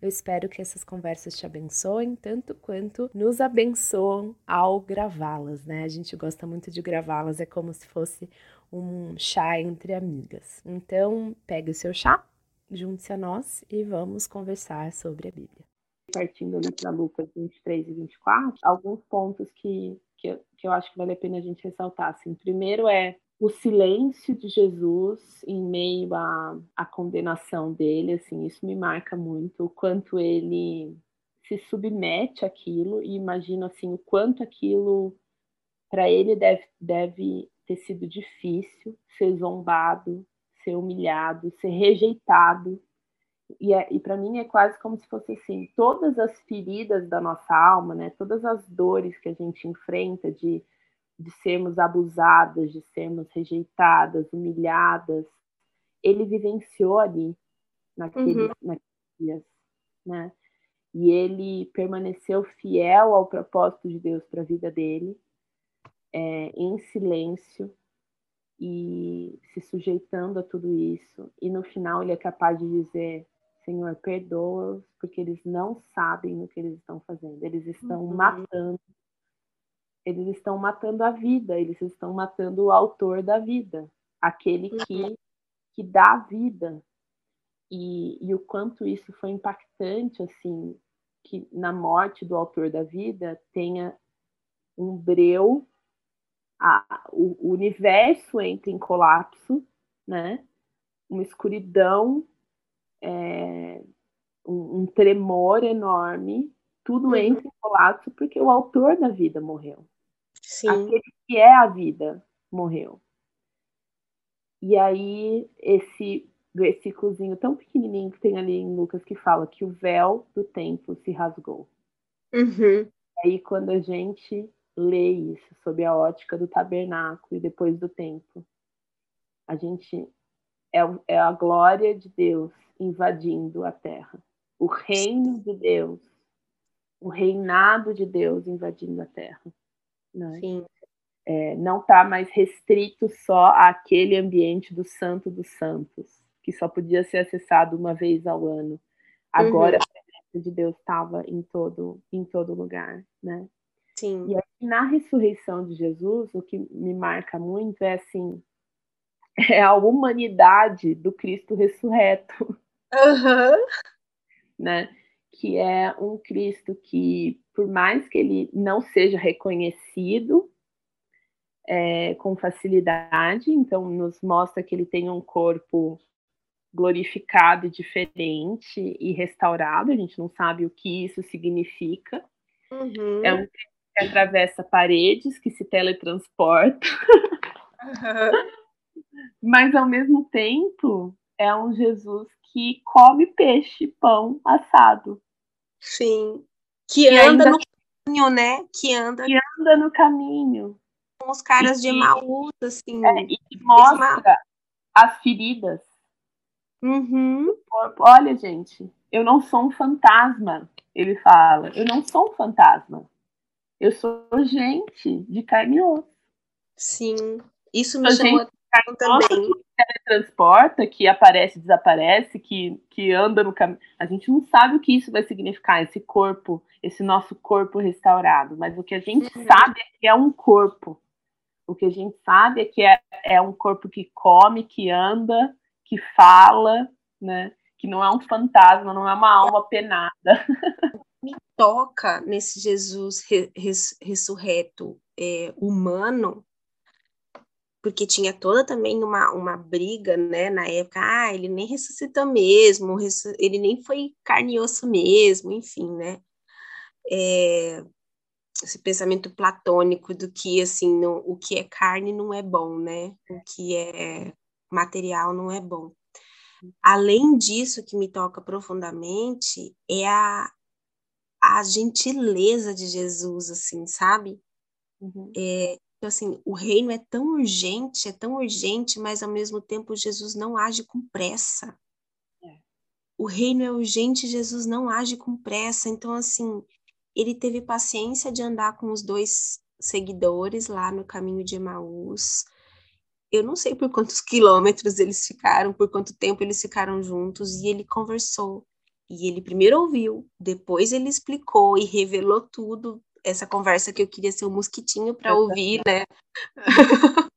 Eu espero que essas conversas te abençoem tanto quanto nos abençoam ao gravá-las, né? A gente gosta muito de gravá-las, é como se fosse um chá entre amigas. Então, pegue o seu chá, junte-se a nós e vamos conversar sobre a Bíblia. Partindo ali para Lucas 23 e 24, alguns pontos que, que, que eu acho que vale a pena a gente ressaltar. Assim, primeiro é o silêncio de Jesus em meio à, à condenação dele, assim, isso me marca muito, o quanto ele se submete àquilo e imagino assim o quanto aquilo para ele deve, deve ter sido difícil ser zombado, ser humilhado, ser rejeitado. E, é, e para mim é quase como se fosse assim, todas as feridas da nossa alma, né, todas as dores que a gente enfrenta de de sermos abusadas, de sermos rejeitadas, humilhadas, ele vivenciou ali naqueles, uhum. naqueles dias, né? E ele permaneceu fiel ao propósito de Deus para a vida dele, é, em silêncio e se sujeitando a tudo isso. E no final ele é capaz de dizer: Senhor, perdoa-os, porque eles não sabem o que eles estão fazendo. Eles estão uhum. matando eles estão matando a vida, eles estão matando o autor da vida, aquele que, uhum. que dá a vida. E, e o quanto isso foi impactante, assim, que na morte do autor da vida tenha um breu, a, o, o universo entra em colapso, né? Uma escuridão, é, um, um, tremor enorme, tudo uhum. entra em colapso porque o autor da vida morreu. Sim. Aquele que é a vida morreu. E aí, esse versículozinho tão pequenininho que tem ali em Lucas que fala que o véu do templo se rasgou. Uhum. Aí, quando a gente lê isso sob a ótica do tabernáculo e depois do templo, a gente é, é a glória de Deus invadindo a terra. O reino de Deus, o reinado de Deus invadindo a terra. Né? Sim. É, não está mais restrito só àquele ambiente do Santo dos Santos, que só podia ser acessado uma vez ao ano. Agora uhum. a presença de Deus estava em todo, em todo lugar, né? Sim. E aí, na ressurreição de Jesus, o que me marca muito é assim, é a humanidade do Cristo ressurreto. Uhum. Né? Que é um Cristo que por mais que ele não seja reconhecido é, com facilidade, então nos mostra que ele tem um corpo glorificado e diferente e restaurado, a gente não sabe o que isso significa. Uhum. É um que atravessa paredes, que se teletransporta. Uhum. Mas ao mesmo tempo é um Jesus que come peixe, pão assado. Sim. Que anda ainda... no caminho, né? Que anda... que anda no caminho. Com os caras e, de Emaús, assim. É, e mostra as feridas. Uhum. Olha, gente, eu não sou um fantasma, ele fala. Eu não sou um fantasma. Eu sou gente de carne e osso. Sim. Isso me chamou também. Que teletransporta, que aparece e desaparece, que, que anda no caminho. A gente não sabe o que isso vai significar, esse corpo, esse nosso corpo restaurado. Mas o que a gente uhum. sabe é que é um corpo. O que a gente sabe é que é, é um corpo que come, que anda, que fala, né? Que não é um fantasma, não é uma alma penada. Me toca nesse Jesus res, ressurreto é, humano porque tinha toda também uma, uma briga, né, na época, ah, ele nem ressuscitou mesmo, ele nem foi carne e osso mesmo, enfim, né, é, esse pensamento platônico do que, assim, não, o que é carne não é bom, né, o que é material não é bom. Além disso, que me toca profundamente é a, a gentileza de Jesus, assim, sabe? Uhum. É, Então, assim, o reino é tão urgente, é tão urgente, mas ao mesmo tempo Jesus não age com pressa. É. O reino é urgente, Jesus não age com pressa. Então, assim, ele teve paciência de andar com os dois seguidores lá no caminho de Emaús. Eu não sei por quantos quilômetros eles ficaram, por quanto tempo eles ficaram juntos, e ele conversou. E ele primeiro ouviu, depois ele explicou e revelou tudo essa conversa que eu queria ser um mosquitinho para ouvir, né?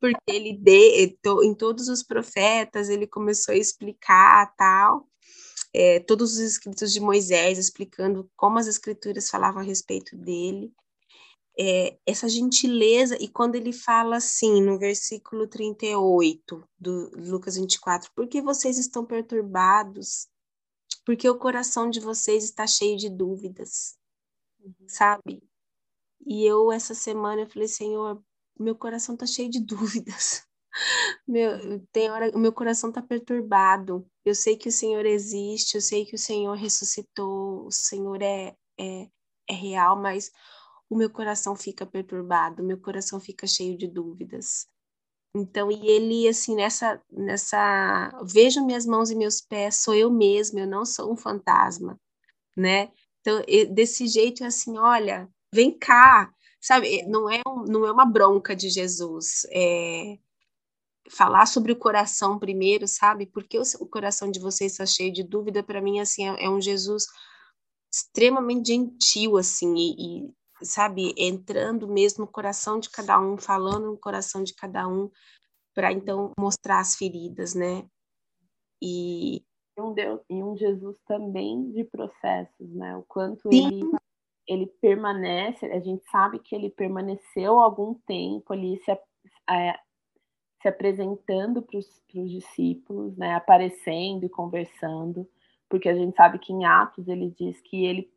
Porque ele de, em todos os profetas ele começou a explicar tal, é, todos os escritos de Moisés explicando como as escrituras falavam a respeito dele. É, essa gentileza, e quando ele fala assim, no versículo 38 do Lucas 24, por que vocês estão perturbados? Porque o coração de vocês está cheio de dúvidas uhum. sabe? E eu, essa semana, eu falei, Senhor, meu coração tá cheio de dúvidas. Meu, tem hora, o meu coração tá perturbado. Eu sei que o Senhor existe, eu sei que o Senhor ressuscitou, o Senhor é, é, é real, mas o meu coração fica perturbado, o meu coração fica cheio de dúvidas. Então, e ele, assim, nessa, nessa, vejo minhas mãos e meus pés, sou eu mesma, eu não sou um fantasma, né? Então, desse jeito é assim, olha, vem cá, sabe? Não é, um, não é uma bronca de Jesus. É falar sobre o coração primeiro, sabe? Porque o, o coração de vocês está cheio de dúvida, para mim, assim, é, é, um Jesus extremamente gentil, assim, e, e, sabe, entrando mesmo no coração de cada um, falando no coração de cada um, para então mostrar as feridas, né? E, um Deus e um Jesus também de processos, né? O quanto ele ele permanece, a gente sabe que ele permaneceu algum tempo ali se, é, se apresentando para os discípulos, né? Aparecendo e conversando, porque a gente sabe que em Atos ele diz que ele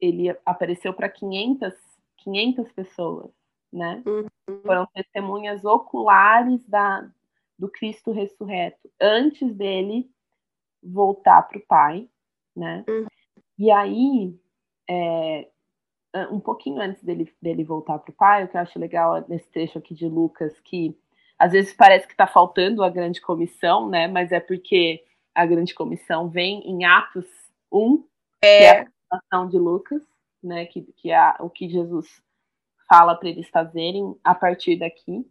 ele apareceu para 500 500 pessoas, né? Uhum. Foram testemunhas oculares da do Cristo ressurreto antes dele voltar para o pai, né? Uhum. E aí, é, um pouquinho antes dele, dele voltar para o pai, o que eu acho legal nesse trecho aqui de Lucas, que às vezes parece que está faltando a grande comissão, né? Mas é porque a grande comissão vem em Atos 1, é. que é a ação de Lucas, né? Que, que é o que Jesus fala para eles fazerem a partir daqui.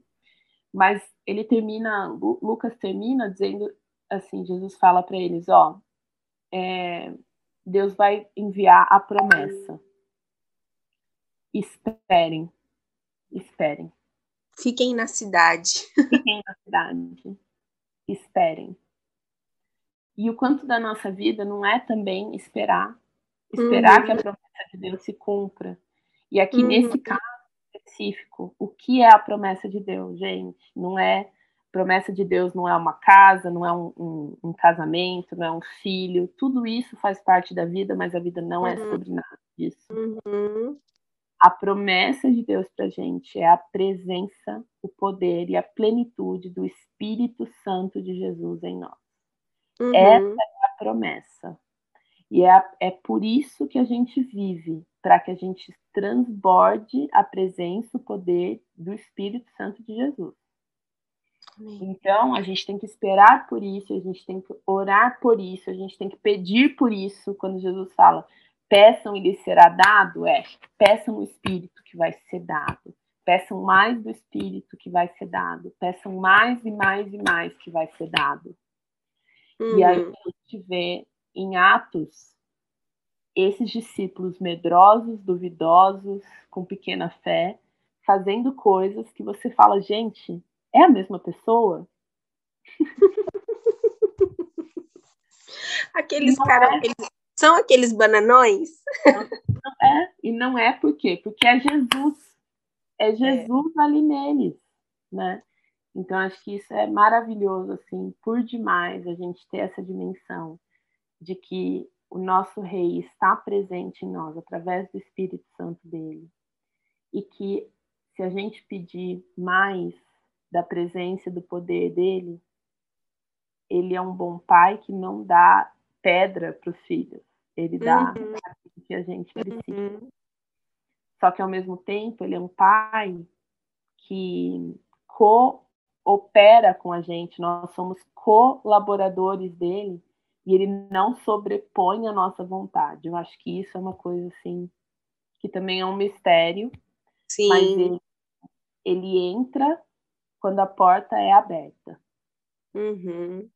Mas ele termina, Lucas termina dizendo assim, Jesus fala para eles, ó, é, Deus vai enviar a promessa. Esperem, esperem. Fiquem na cidade. Fiquem na cidade. Esperem. E o quanto da nossa vida não é também esperar, esperar uhum. que a promessa de Deus se cumpra. E aqui uhum. nesse caso específico, o que é a promessa de Deus, gente? Não é promessa de Deus não é uma casa, não é um, um, um, casamento, não é um filho. Tudo isso faz parte da vida, mas a vida não é uhum. é sobre nada disso. Uhum. A promessa de Deus para gente é a presença, o poder e a plenitude do Espírito Santo de Jesus em nós. Uhum. Essa é a promessa. E é, é por isso que a gente vive, para que a gente transborde a presença, o poder do Espírito Santo de Jesus. Então, a gente tem que esperar por isso, a gente tem que orar por isso, a gente tem que pedir por isso. Quando Jesus fala, peçam e lhes será dado, é, peçam o Espírito que vai ser dado. Peçam mais do Espírito que vai ser dado. Peçam mais e mais e mais que vai ser dado. Uhum. E aí uhum. a gente vê em Atos esses discípulos medrosos, duvidosos, com pequena fé, fazendo coisas que você fala, gente, é a mesma pessoa? aqueles caras, é. são aqueles bananões? Não, é, e não é por quê? Porque é Jesus. É, é. Jesus é. ali neles, né? Então acho que isso é maravilhoso assim, por demais a gente ter essa dimensão de que o nosso rei está presente em nós através do Espírito Santo dele. E que se a gente pedir mais da presença do poder dele, ele é um bom pai que não dá pedra para os filhos, ele dá uhum. o que a gente precisa. Uhum. Só que ao mesmo tempo ele é um pai que coopera com a gente, nós somos colaboradores dele e ele não sobrepõe a nossa vontade. Eu acho que isso é uma coisa assim que também é um mistério, Sim. mas ele, ele entra quando a porta é aberta. Uhum.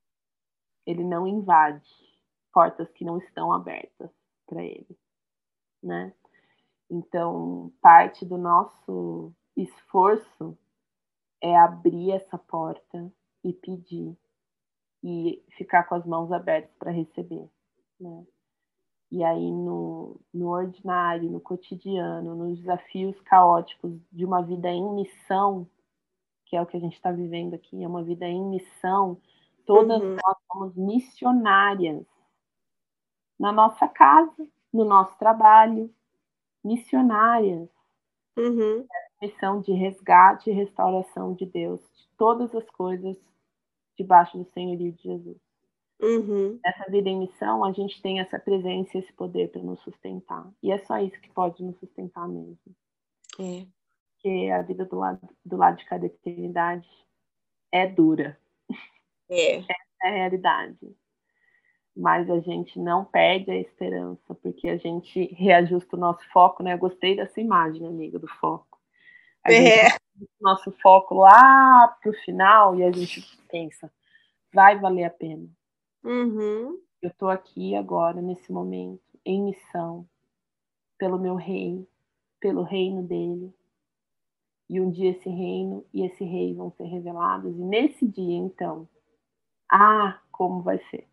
Ele não invade portas que não estão abertas para ele, né? Então, parte do nosso esforço é abrir essa porta e pedir e ficar com as mãos abertas para receber, né? E aí no, no ordinário, no cotidiano, nos desafios caóticos de uma vida em missão, que é o que a gente está vivendo aqui, é uma vida em missão, todas uhum. nós somos missionárias na nossa casa, no nosso trabalho, missionárias. Uhum. Missão de resgate e restauração de Deus, de todas as coisas debaixo do senhorio de Jesus. Uhum. Nessa vida em missão, a gente tem essa presença esse poder para nos sustentar. E é só isso que pode nos sustentar mesmo. É. Porque a vida do lado, do lado de cada eternidade é dura. É. Essa é a realidade. Mas a gente não perde a esperança, porque a gente reajusta o nosso foco, né? Eu gostei dessa imagem, amiga, do foco. A é. gente nosso foco lá pro final e a gente pensa, vai valer a pena Uhum. Eu estou aqui agora, nesse momento, em missão, pelo meu rei, pelo reino dele. E um dia esse reino e esse rei vão ser revelados. E nesse dia, então, ah, como vai ser!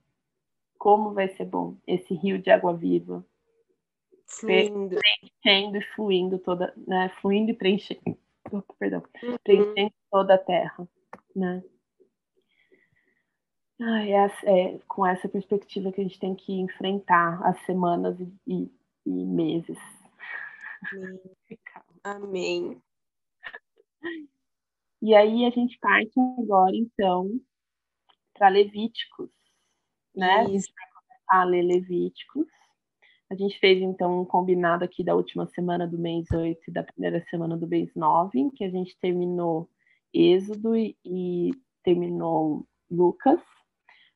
Como vai ser bom esse rio de água viva. Fluindo. Preenchendo e fluindo toda, né? Fluindo e preenchendo. Perdão. Uhum. Preenchendo toda a terra, né? Ai, é, é, com essa perspectiva que a gente tem que enfrentar as semanas e, e meses. Amém. E aí a gente parte agora, então, para Levíticos, né? Isso. A gente vai começar a ler Levíticos. A gente fez, então, um combinado aqui da última semana do mês 8 e da primeira semana do mês 9, em que a gente terminou Êxodo e, e terminou Lucas.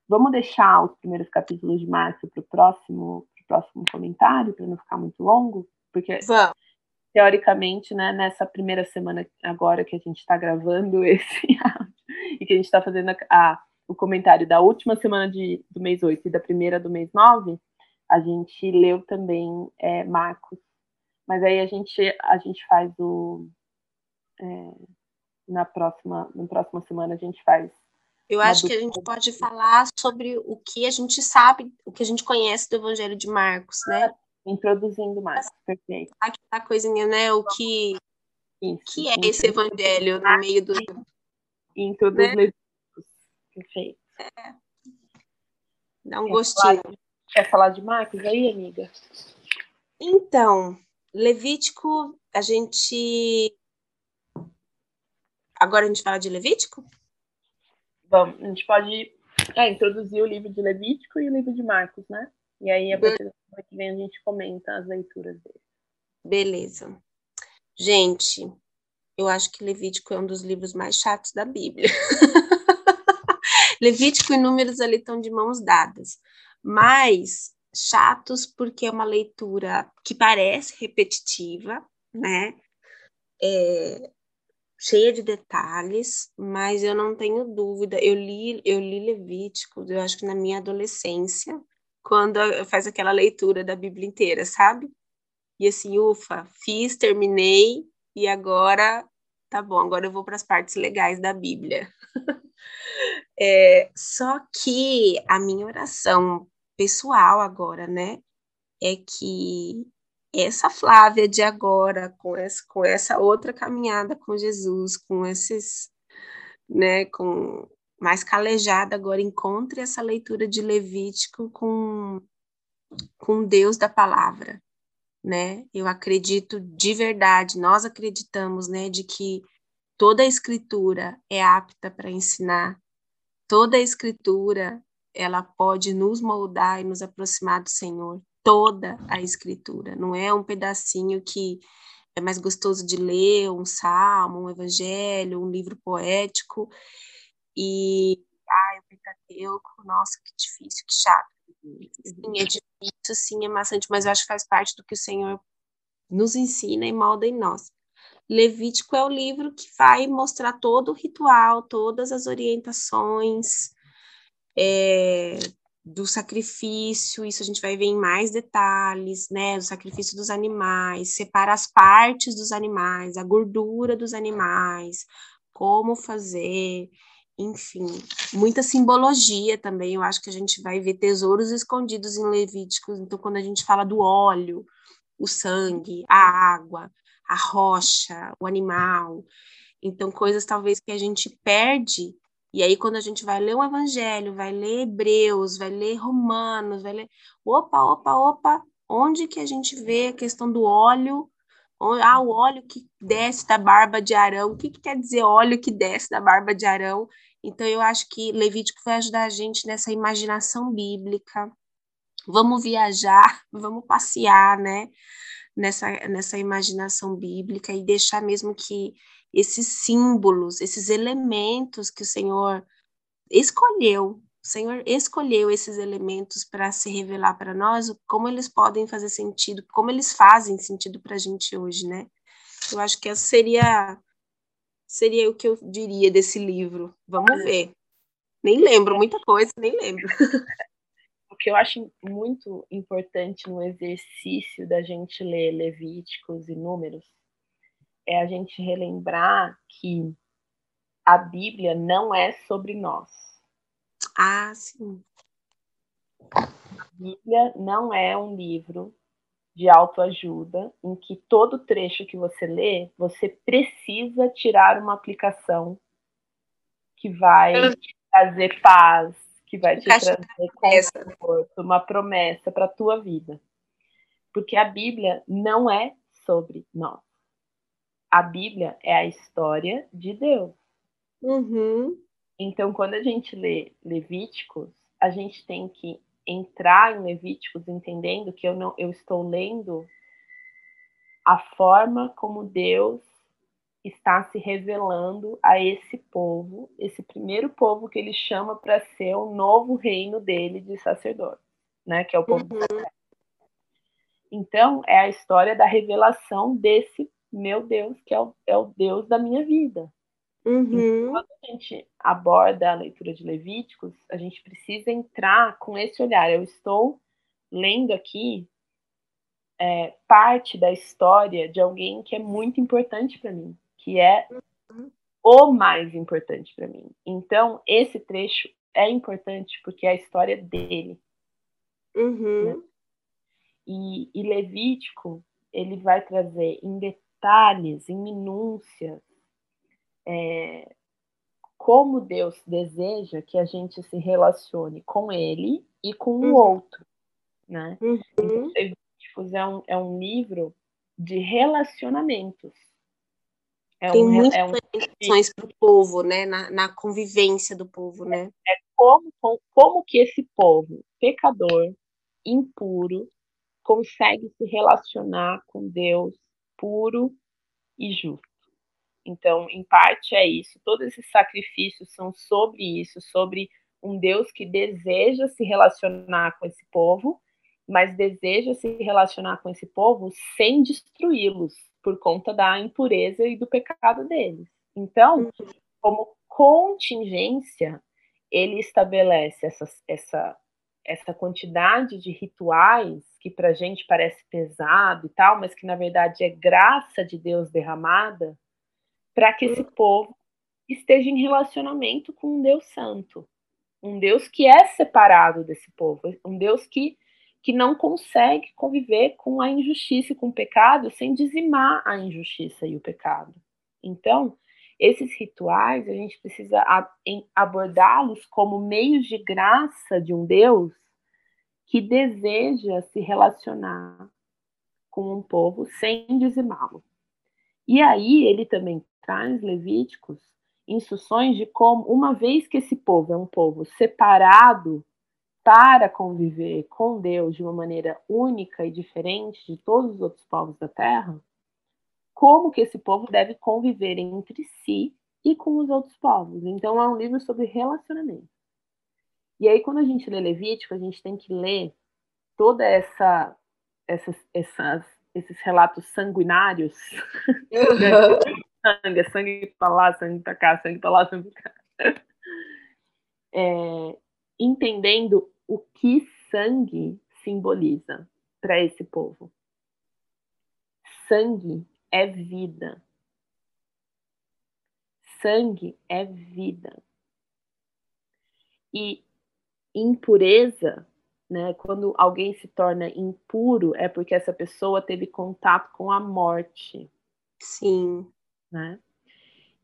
Vamos deixar os primeiros capítulos de março para o próximo, próximo comentário, para não ficar muito longo? Porque, Vamos. Teoricamente, né, nessa primeira semana agora que a gente está gravando esse áudio e que a gente está fazendo a, a, o comentário da última semana de, do mês 8 e da primeira do mês 9, a gente leu também é, Marcos. Mas aí a gente, a gente faz o. É, na próxima, na próxima semana a gente faz eu acho que a gente pode falar sobre o que a gente sabe, o que a gente conhece do Evangelho de Marcos, né? Introduzindo Marcos, perfeito. Aquela coisinha, né? O que, Isso, que é esse Evangelho no meio do. Introduz né? Perfeito. É. Dá um quer gostinho. Falar, quer falar de Marcos aí, amiga? Então, Levítico, a gente. Agora a gente fala de Levítico? Vamos, a gente pode é, introduzir o livro de Levítico e o livro de Marcos, né? E aí, a partir da semana que vem, a gente comenta as leituras dele. Beleza. Gente, eu acho que Levítico é um dos livros mais chatos da Bíblia. Levítico e Números ali estão de mãos dadas. Mas chatos porque é uma leitura que parece repetitiva, né? É, cheia de detalhes, mas eu não tenho dúvida. Eu li, eu li Levítico, eu acho que na minha adolescência, quando faz aquela leitura da Bíblia inteira, sabe? E assim, ufa, fiz, terminei e agora tá bom, agora eu vou para as partes legais da Bíblia. é, só que a minha oração pessoal agora, né, é que essa Flávia de agora, com essa, com essa outra caminhada com Jesus, com esses, né, com mais calejada agora, encontre essa leitura de Levítico com, com Deus da palavra, né? Eu acredito de verdade, nós acreditamos, né, de que toda a escritura é apta para ensinar, toda a escritura ela pode nos moldar e nos aproximar do Senhor toda a escritura, não é um pedacinho que é mais gostoso de ler um salmo, um evangelho, um livro poético. E ai, o Pentateuco, nossa, que difícil, que chato. Sim, é difícil, sim, é maçante, mas eu acho que faz parte do que o Senhor nos ensina e molda em nós. Levítico é o livro que vai mostrar todo o ritual, todas as orientações é, do sacrifício, isso a gente vai ver em mais detalhes, né? Do sacrifício dos animais, separa as partes dos animais, a gordura dos animais, como fazer, enfim, muita simbologia também. Eu acho que a gente vai ver tesouros escondidos em Levíticos. Então, quando a gente fala do óleo, o sangue, a água, a rocha, o animal, então coisas talvez que a gente perde. E aí, quando a gente vai ler o Evangelho, vai ler Hebreus, vai ler Romanos, vai ler. Opa, opa, opa, onde que a gente vê a questão do óleo ah, o óleo que desce da barba de Arão. O que, que quer dizer óleo que desce da barba de Arão? Então, eu acho que Levítico vai ajudar a gente nessa imaginação bíblica. Vamos viajar, vamos passear, né? Nessa, nessa imaginação bíblica e deixar mesmo que esses símbolos, esses elementos que o Senhor escolheu o Senhor escolheu esses elementos para se revelar para nós, como eles podem fazer sentido, como eles fazem sentido para a gente hoje, né? Eu acho que essa seria seria o que eu diria desse livro. Vamos é. ver. Nem lembro muita coisa, nem lembro. O que eu acho muito importante no exercício da gente ler Levíticos e Números é a gente relembrar que a Bíblia não é sobre nós ah, sim. A Bíblia não é um livro de autoajuda em que todo trecho que você lê, você precisa tirar uma aplicação que vai te trazer paz, que vai te trazer conforto, uma promessa para a tua vida. Porque a Bíblia não é sobre nós. A Bíblia é a história de Deus. Uhum. Então, quando a gente lê Levíticos, a gente tem que entrar em Levíticos entendendo que eu não eu estou lendo a forma como Deus está se revelando a esse povo, esse primeiro povo que ele chama para ser o novo reino dele de sacerdote, né, que é o povo uhum. Então, é a história da revelação desse meu Deus, que é o, é o Deus da minha vida, Uhum. Quando a gente aborda a leitura de Levíticos, a gente precisa entrar com esse olhar. Eu estou lendo aqui é, parte da história de alguém que é muito importante para mim, que é uhum. o mais importante para mim. Então, esse trecho é importante porque é a história dele. Uhum. Né? E, e Levítico, ele vai trazer em detalhes, em minúcias, é, como Deus deseja que a gente se relacione com Ele e com o uhum. outro, né? Uhum. Então, é um, é um livro de relacionamentos. É Tem um, muitas é um... para o povo, né? Na, na, convivência do povo, né? É, é como, como que esse povo pecador, impuro, consegue se relacionar com Deus puro e justo. Então, em parte é isso. Todos esses sacrifícios são sobre isso, sobre um Deus que deseja se relacionar com esse povo, mas deseja se relacionar com esse povo sem destruí-los por conta da impureza e do pecado deles. Então, como contingência, ele estabelece essa, essa, essa quantidade de rituais que para a gente parece pesado e tal, mas que na verdade é graça de Deus derramada para que esse povo esteja em relacionamento com um Deus santo, um Deus que é separado desse povo, um Deus que, que não consegue conviver com a injustiça e com o pecado sem dizimar a injustiça e o pecado. Então, esses rituais, a gente precisa abordá-los como meios de graça de um Deus que deseja se relacionar com um povo sem dizimá-lo. E aí ele também traz Levíticos instruções de como, uma vez que esse povo é um povo separado para conviver com Deus de uma maneira única e diferente de todos os outros povos da terra, como que esse povo deve conviver entre si e com os outros povos. Então é um livro sobre relacionamento. E aí quando a gente lê Levítico, a gente tem que ler toda essa essas, essas esses relatos sanguinários. Uhum. sangue, sangue para lá, sangue para cá, sangue para lá, sangue para cá. É, entendendo o que sangue simboliza para esse povo. Sangue é vida. Sangue é vida. E impureza, né, quando alguém se torna impuro, é porque essa pessoa teve contato com a morte. Sim. Né?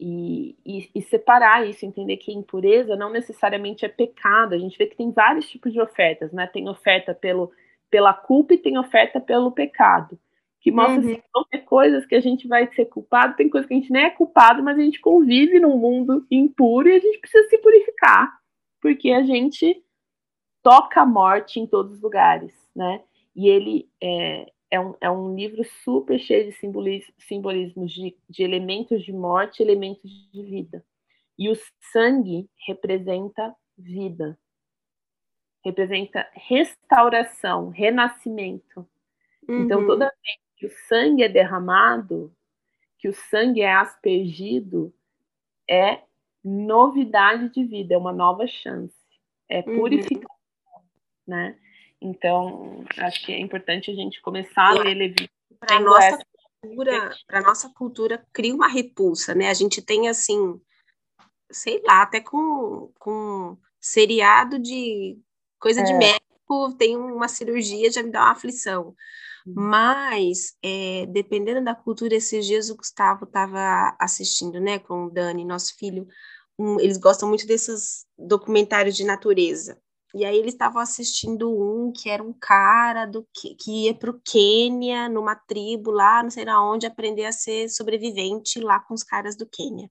E, e, e, separar isso, entender que impureza não necessariamente é pecado. A gente vê que tem vários tipos de ofertas, né? Tem oferta pelo, pela culpa e tem oferta pelo pecado que mostra uhum. assim, vão ter coisas que a gente vai ser culpado, tem coisas que a gente nem é culpado, mas a gente convive num mundo impuro e a gente precisa se purificar, porque a gente toca a morte em todos os lugares, né? E ele é, é, um, é um livro super cheio de simbolismos, simbolismos de, de elementos de morte, elementos de vida. E o sangue representa vida, representa restauração, renascimento. Uhum. Então, toda vez que o sangue é derramado, que o sangue é aspergido, é novidade de vida, é uma nova chance, é uhum. purificação. Né? Então, acho que é importante a gente começar a ler Levítico. Para nossa cultura, para nossa cultura cria uma repulsa, né? A gente tem assim, sei lá, até com, com seriado de coisa é. de médico, tem uma cirurgia já me dá uma aflição. Mas, é, dependendo da cultura, esses dias o Gustavo estava assistindo, né, com o Dani, nosso filho, um, eles gostam muito desses documentários de natureza. E aí eles estavam assistindo um que era um cara do que, que ia para o Quênia, numa tribo lá, não sei na onde, aprender a ser sobrevivente lá com os caras do Quênia.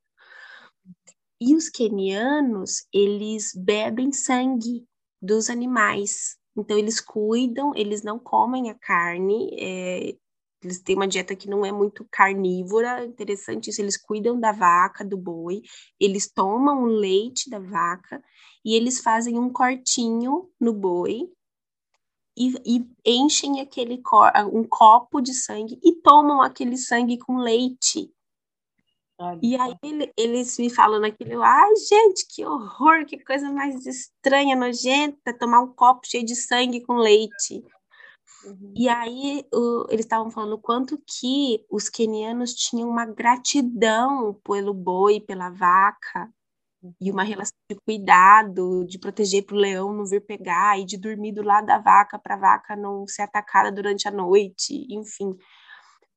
E os quenianos, eles bebem sangue dos animais. Então, eles cuidam, eles não comem a carne, é, eles têm uma dieta que não é muito carnívora, interessante isso, eles cuidam da vaca, do boi, eles tomam o leite da vaca e eles fazem um cortinho no boi e, e enchem aquele um copo de sangue e tomam aquele sangue com leite. E aí ele, eles me falam naquilo, ai gente, que horror, que coisa mais estranha, nojenta, tomar um copo cheio de sangue com leite. Uhum. E aí o, eles estavam falando quanto que os quenianos tinham uma gratidão pelo boi, pela vaca. E uma relação de cuidado, de proteger para o leão não vir pegar, e de dormir do lado da vaca para a vaca não ser atacada durante a noite, enfim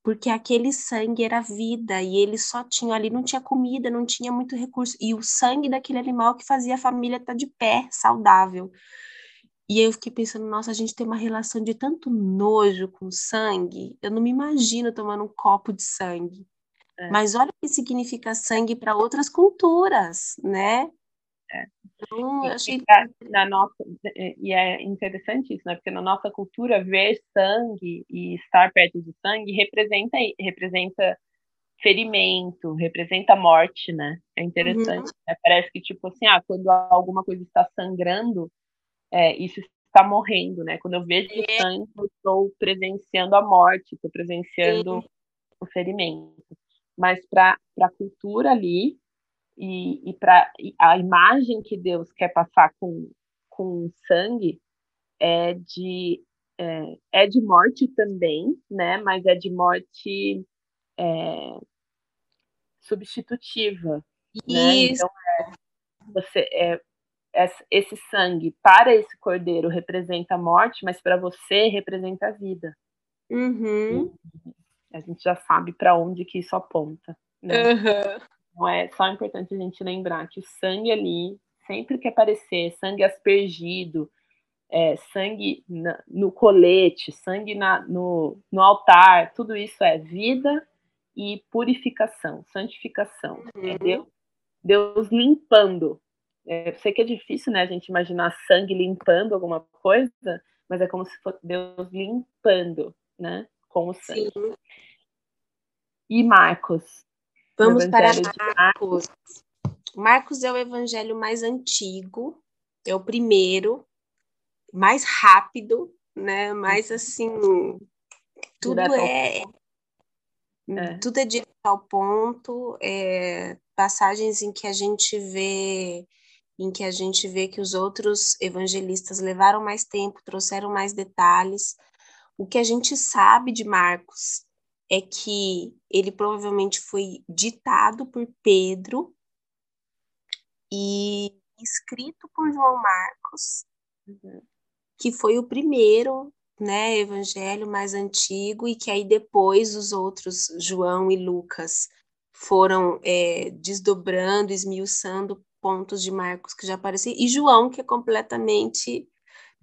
porque aquele sangue era vida e eles só tinham ali, não tinha comida, não tinha muito recurso, e o sangue daquele animal que fazia a família estar tá de pé, saudável. E aí eu fiquei pensando, nossa, a gente tem uma relação de tanto nojo com sangue, eu não me imagino tomando um copo de sangue. É. Mas olha o que significa sangue para outras culturas, né? É. Então, eu achei... Na nossa, e é interessante isso, né? Porque na nossa cultura, ver sangue e estar perto de sangue representa, representa ferimento, representa morte, né? É interessante. Uhum. Né? Parece que, tipo assim, ah, quando alguma coisa está sangrando, é, isso está morrendo, né? Quando eu vejo é. sangue, eu estou presenciando a morte, estou presenciando o ferimento. Mas para a cultura ali, e, e para a imagem que Deus quer passar com, com sangue é de é, é de morte também, né? Mas é de morte é, substitutiva. Né? Então, é, você, é, esse sangue para esse cordeiro representa a morte, mas para você representa a vida. Uhum. A gente já sabe para onde que isso aponta. Né? Uhum. Então é só importante a gente lembrar que o sangue ali, sempre que aparecer, sangue aspergido, é, sangue na, no colete, sangue na, no, no altar, tudo isso é vida e purificação, santificação. Uhum. Deus, Deus limpando. É, eu sei que é difícil, né, a gente imaginar sangue limpando alguma coisa, mas é como se fosse Deus limpando, né, com o sangue. Sim. E Marcos? Vamos para Marcos. Marcos é o evangelho mais antigo, é o primeiro, mais rápido, né? Mais assim, tudo é, é, tudo é direto ao ponto, é, passagens em que a gente vê em que a gente vê que os outros evangelistas levaram mais tempo, trouxeram mais detalhes. O que a gente sabe de Marcos é que ele provavelmente foi ditado por Pedro e escrito por João Marcos, que foi o primeiro né, evangelho mais antigo e que aí depois os outros, João e Lucas, foram é, desdobrando, esmiuçando pontos de Marcos que já apareciam, e João, que é completamente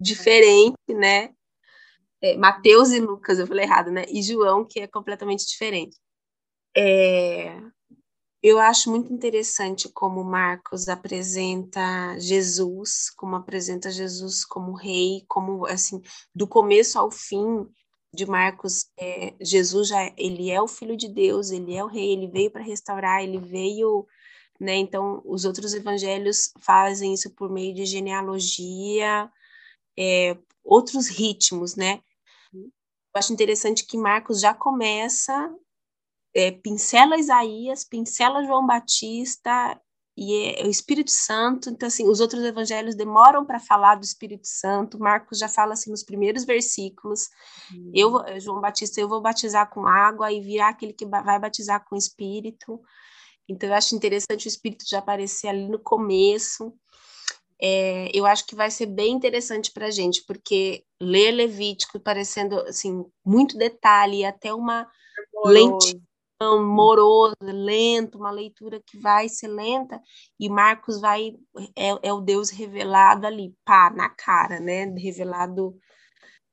diferente, né? É, Mateus e Lucas, eu falei errado, né? E João, que é completamente diferente. É, eu acho muito interessante como Marcos apresenta Jesus, como apresenta Jesus como rei, como assim, do começo ao fim de Marcos, é, Jesus já ele é o filho de Deus, ele é o rei, ele veio para restaurar, ele veio, né? Então, os outros evangelhos fazem isso por meio de genealogia, é, outros ritmos, né? Eu acho interessante que Marcos já começa é, pincela Isaías, pincela João Batista e é, o Espírito Santo. Então, assim, os outros evangelhos demoram para falar do Espírito Santo. Marcos já fala assim nos primeiros versículos. Uhum. Eu, João Batista, eu vou batizar com água e virá aquele que vai batizar com Espírito. Então, eu acho interessante o Espírito já aparecer ali no começo. É, eu acho que vai ser bem interessante para a gente, porque ler Levítico parecendo assim muito detalhe, até uma lente moroso, lento, uma leitura que vai ser lenta, e Marcos vai, é, é o Deus revelado ali, pá, na cara, né? Revelado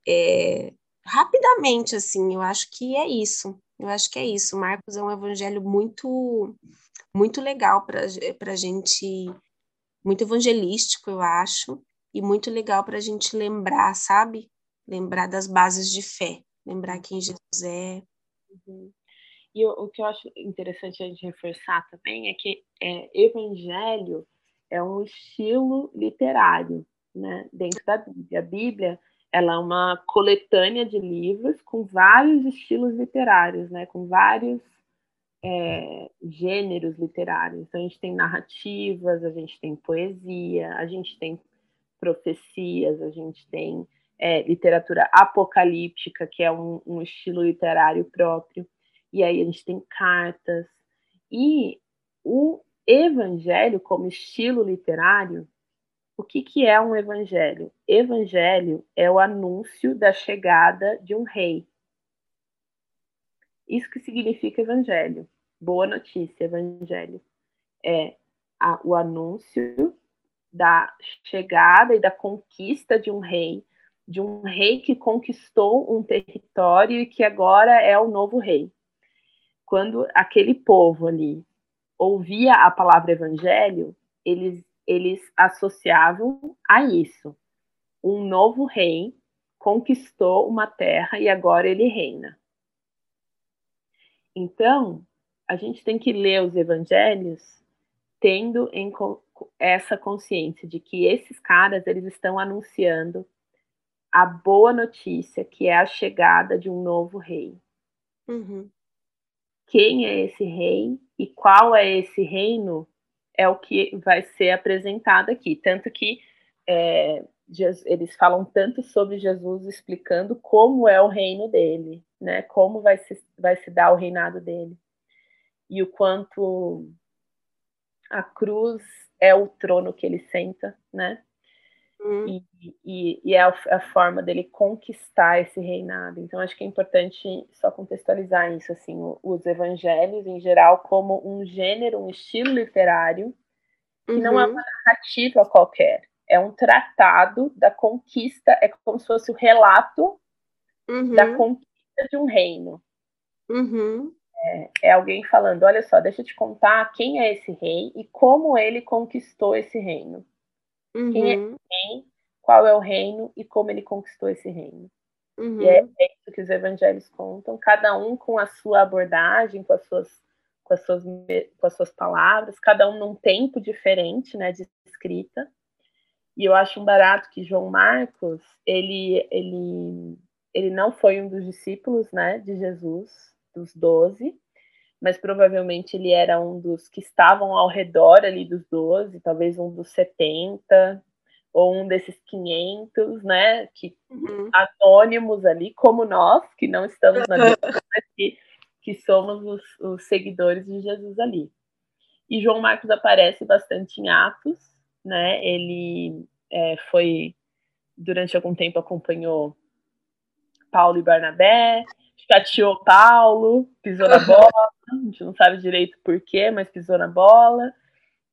é, rapidamente, assim, eu acho que é isso. Eu acho que é isso. Marcos é um evangelho muito, muito legal para a gente, muito evangelístico, eu acho, e muito legal para a gente lembrar, sabe? Lembrar das bases de fé, lembrar quem Jesus é. Uhum. E o, o, que eu acho interessante a gente reforçar também é que é, evangelho é um estilo literário, né, dentro da Bíblia. A Bíblia ela é uma coletânea de livros com vários estilos literários, né, com vários é, gêneros literários. Então a gente tem narrativas, a gente tem poesia, a gente tem profecias, a gente tem é, literatura apocalíptica, que é um, um estilo literário próprio e aí a gente tem cartas. E o evangelho, como estilo literário, o que, que é um evangelho? Evangelho é o anúncio da chegada de um rei. Isso que significa evangelho. Boa notícia, evangelho. É a, o anúncio da chegada e da conquista de um rei, de um rei que conquistou um território e que agora é o novo rei quando aquele povo ali ouvia a palavra evangelho, eles, eles associavam a isso. Um novo rei conquistou uma terra e agora ele reina. Então, a gente tem que ler os evangelhos tendo em essa consciência de que esses caras eles estão anunciando a boa notícia que é a chegada de um novo rei. Uhum quem é esse rei e qual é esse reino é o que vai ser apresentado aqui. Tanto que é, eles falam tanto sobre Jesus explicando como é o reino dele, né? Como vai se, vai se dar o reinado dele. E o quanto a cruz é o trono que ele senta, né? Uhum. E, e, e, é a, a, forma dele conquistar esse reinado. Então, acho que é importante só contextualizar isso, assim, os evangelhos em geral como um gênero, um estilo literário, que uhum. não é uma narrativa qualquer, é um tratado da conquista, é como se fosse o relato uhum. da conquista de um reino. Uhum. É, é alguém falando, olha só, deixa eu te contar quem é esse rei e como ele conquistou esse reino. Uhum. Quem é quem, qual é o reino e como ele conquistou esse reino. Uhum. E é, é, isso que os evangelhos contam, cada um com a sua abordagem, com as suas, com as suas, com as suas palavras, cada um num tempo diferente, né, de escrita. E eu acho um barato que João Marcos, ele, ele, ele não foi um dos discípulos, né, de Jesus, dos doze, mas provavelmente ele era um dos que estavam ao redor ali dos doze, talvez um dos setenta, ou um desses 500, né, que uhum. anônimos ali, como nós, que não estamos na Bíblia, mas que, que somos os, os, seguidores de Jesus ali. E João Marcos aparece bastante em Atos, né, ele é, foi, durante algum tempo, acompanhou Paulo e Barnabé, chateou Paulo, pisou na bola, a gente não sabe direito porquê, mas pisou na bola,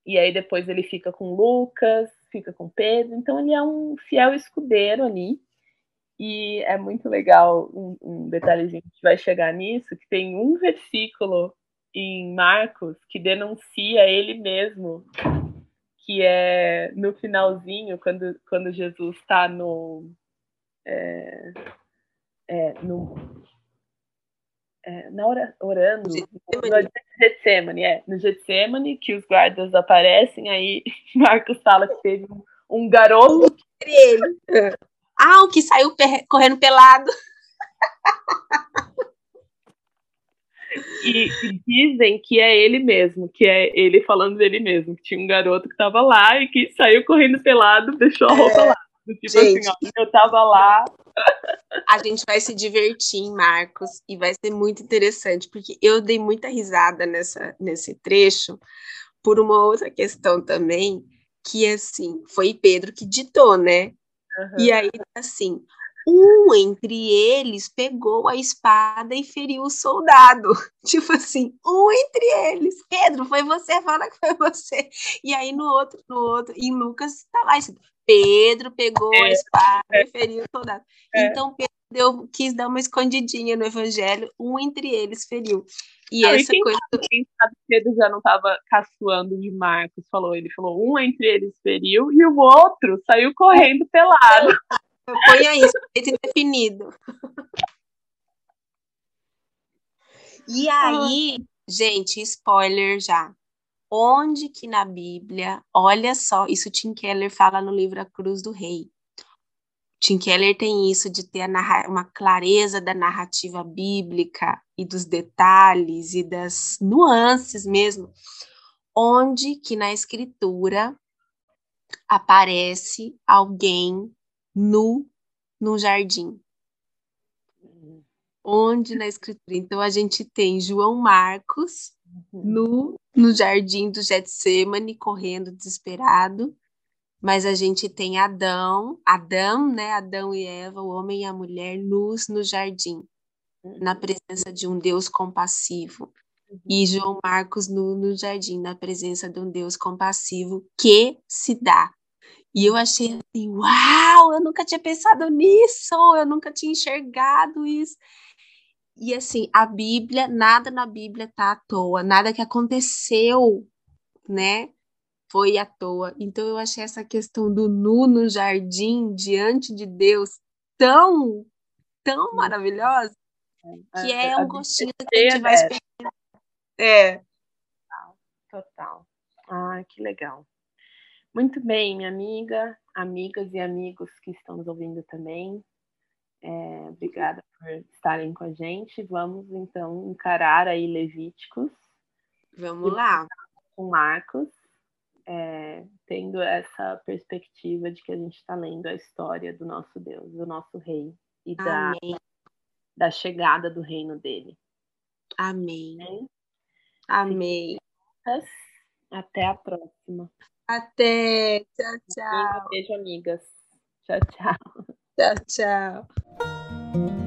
e aí depois ele fica com Lucas, fica com Pedro, então ele é um fiel escudeiro ali. E é muito legal um, um detalhezinho que vai chegar nisso, que tem um versículo em Marcos que denuncia ele mesmo, que é no finalzinho, quando, quando Jesus está no, é, é, no é, na hora, orando, no Getsemane, é, no Getsemane, que os guardas aparecem, aí Marcos fala que teve um, um garoto. Ele. Ah, o que saiu correndo pelado. E, e, dizem que é ele mesmo, que é ele falando dele mesmo, que tinha um garoto que tava lá e que saiu correndo pelado, deixou a roupa é. lá. Tipo assim, gente, assim, ó, eu tava lá. A gente vai se divertir em Marcos e vai ser muito interessante, porque eu dei muita risada nessa, nesse trecho por uma outra questão também, que assim, foi Pedro que ditou, né? Uhum. E aí, assim, um entre eles pegou a espada e feriu o soldado. Tipo assim, um entre eles. Pedro, foi você, fala que foi você. E aí no outro, no outro, em Lucas tá lá, Pedro pegou é, a espada é, e feriu o soldado. É. Então Pedro deu, quis dar uma escondidinha no evangelho, um entre eles feriu. E essa quem coisa. Sabe, quem sabe Pedro já não estava caçoando de Marcos, falou. Ele falou: um entre eles feriu e o outro saiu correndo pelado. Põe aí, indefinido. E aí, gente, spoiler já onde que na Bíblia, olha só, isso Tim Keller fala no livro A Cruz do Rei. Tim Keller tem isso de ter uma clareza da narrativa bíblica e dos detalhes e das nuances mesmo, onde que na escritura aparece alguém nu no jardim. Onde na escritura? Então a gente tem João Marcos uhum. nu no jardim do Getsemane, correndo desesperado. Mas a gente tem Adão, Adão, né? Adão e Eva, o homem e a mulher, nus no jardim, na presença de um Deus compassivo. E João Marcos nu no jardim, na presença de um Deus compassivo que se dá. E eu achei assim, uau, eu nunca tinha pensado nisso, eu nunca tinha enxergado isso. E assim, a Bíblia, nada na Bíblia tá à toa, nada que aconteceu, né? Foi à toa. Então eu achei essa questão do nu no jardim diante de Deus tão, tão maravilhosa, que é, é um gostinho que a gente vai experimentar. É. Total, total. Ah, que legal. Muito bem, minha amiga, amigas e amigos que estão nos ouvindo também. É, obrigada por estarem com a gente. Vamos então encarar aí Levíticos. Vamos lá. Com Marcos, é, tendo essa perspectiva de que a gente está lendo a história do nosso Deus, do nosso Rei e da, da chegada do reino dele. Amém. Amém. Até a próxima. Até. Tchau, tchau. beijo, amigas. Tchau, tchau. Tchau, tchau.